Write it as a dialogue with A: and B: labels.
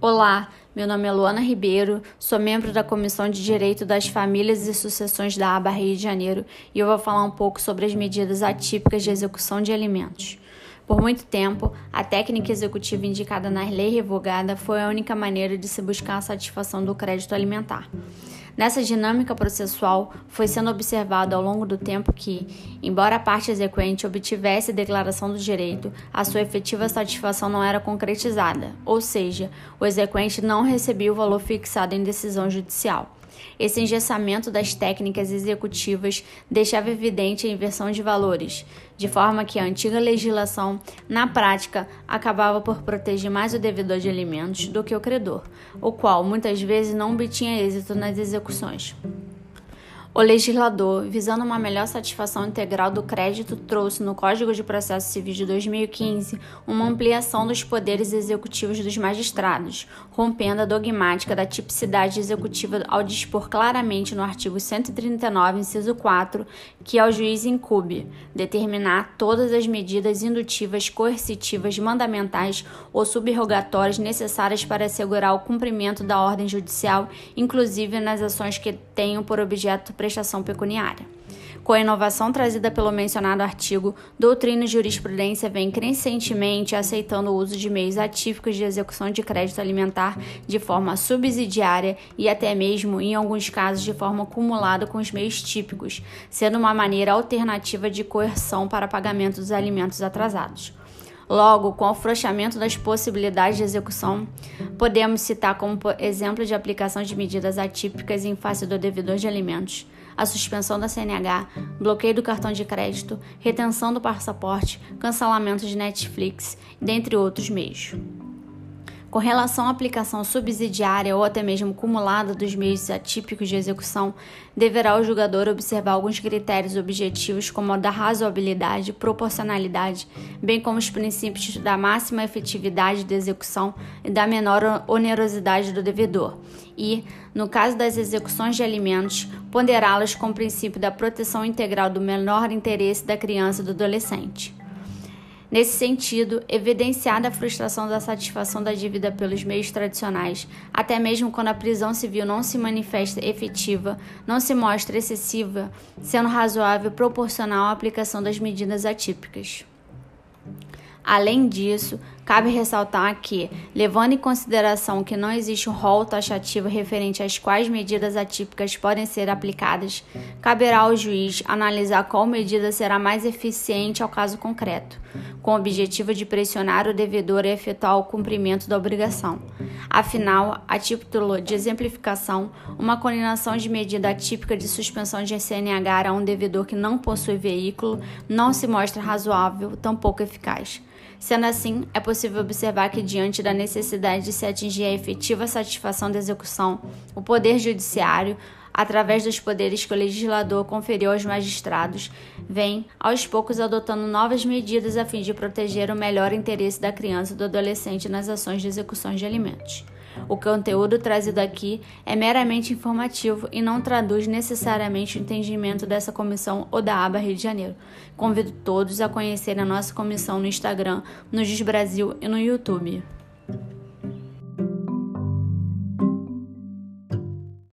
A: Olá, meu nome é Luana Ribeiro, sou membro da Comissão de Direito das Famílias e Sucessões da ABA Rio de Janeiro e eu vou falar um pouco sobre as medidas atípicas de execução de alimentos. Por muito tempo, a técnica executiva indicada na lei revogada foi a única maneira de se buscar a satisfação do crédito alimentar. Nessa dinâmica processual, foi sendo observado ao longo do tempo que, embora a parte exequente obtivesse declaração do direito, a sua efetiva satisfação não era concretizada, ou seja, o exequente não recebia o valor fixado em decisão judicial. Esse engessamento das técnicas executivas deixava evidente a inversão de valores, de forma que a antiga legislação, na prática, acabava por proteger mais o devedor de alimentos do que o credor, o qual muitas vezes não obtinha êxito nas execuções. O legislador, visando uma melhor satisfação integral do crédito, trouxe no Código de Processo Civil de 2015 uma ampliação dos poderes executivos dos magistrados, rompendo a dogmática da tipicidade executiva ao dispor claramente no artigo 139, inciso 4, que ao juiz incube determinar todas as medidas indutivas, coercitivas, mandamentais ou subrogatórias necessárias para assegurar o cumprimento da ordem judicial, inclusive nas ações que tenham por objeto prestação pecuniária. Com a inovação trazida pelo mencionado artigo, doutrina e jurisprudência vem crescentemente aceitando o uso de meios atípicos de execução de crédito alimentar de forma subsidiária e até mesmo, em alguns casos, de forma acumulada com os meios típicos, sendo uma maneira alternativa de coerção para pagamento dos alimentos atrasados. Logo, com o afrouxamento das possibilidades de execução, podemos citar como exemplo de aplicação de medidas atípicas em face do devedor de alimentos a suspensão da CNH, bloqueio do cartão de crédito, retenção do passaporte, cancelamento de Netflix, dentre outros meios. Com relação à aplicação subsidiária ou até mesmo cumulada dos meios atípicos de execução, deverá o julgador observar alguns critérios objetivos, como o da razoabilidade, proporcionalidade, bem como os princípios da máxima efetividade da execução e da menor onerosidade do devedor, e, no caso das execuções de alimentos, ponderá-las com o princípio da proteção integral do menor interesse da criança e do adolescente. Nesse sentido, evidenciada a frustração da satisfação da dívida pelos meios tradicionais, até mesmo quando a prisão civil não se manifesta efetiva, não se mostra excessiva, sendo razoável proporcional à aplicação das medidas atípicas. Além disso, cabe ressaltar que, levando em consideração que não existe um rol taxativo referente às quais medidas atípicas podem ser aplicadas, caberá ao juiz analisar qual medida será mais eficiente ao caso concreto, com o objetivo de pressionar o devedor a efetuar o cumprimento da obrigação. Afinal, a título de exemplificação, uma condenação de medida atípica de suspensão de CNH a um devedor que não possui veículo não se mostra razoável, tampouco eficaz. Sendo assim, é possível observar que, diante da necessidade de se atingir a efetiva satisfação da execução, o Poder Judiciário, através dos poderes que o legislador conferiu aos magistrados, vem, aos poucos, adotando novas medidas a fim de proteger o melhor interesse da criança e do adolescente nas ações de execução de alimentos. O conteúdo trazido aqui é meramente informativo e não traduz necessariamente o entendimento dessa comissão ou da aba Rio de Janeiro. Convido todos a conhecerem a nossa comissão no Instagram, no Giz Brasil e no YouTube.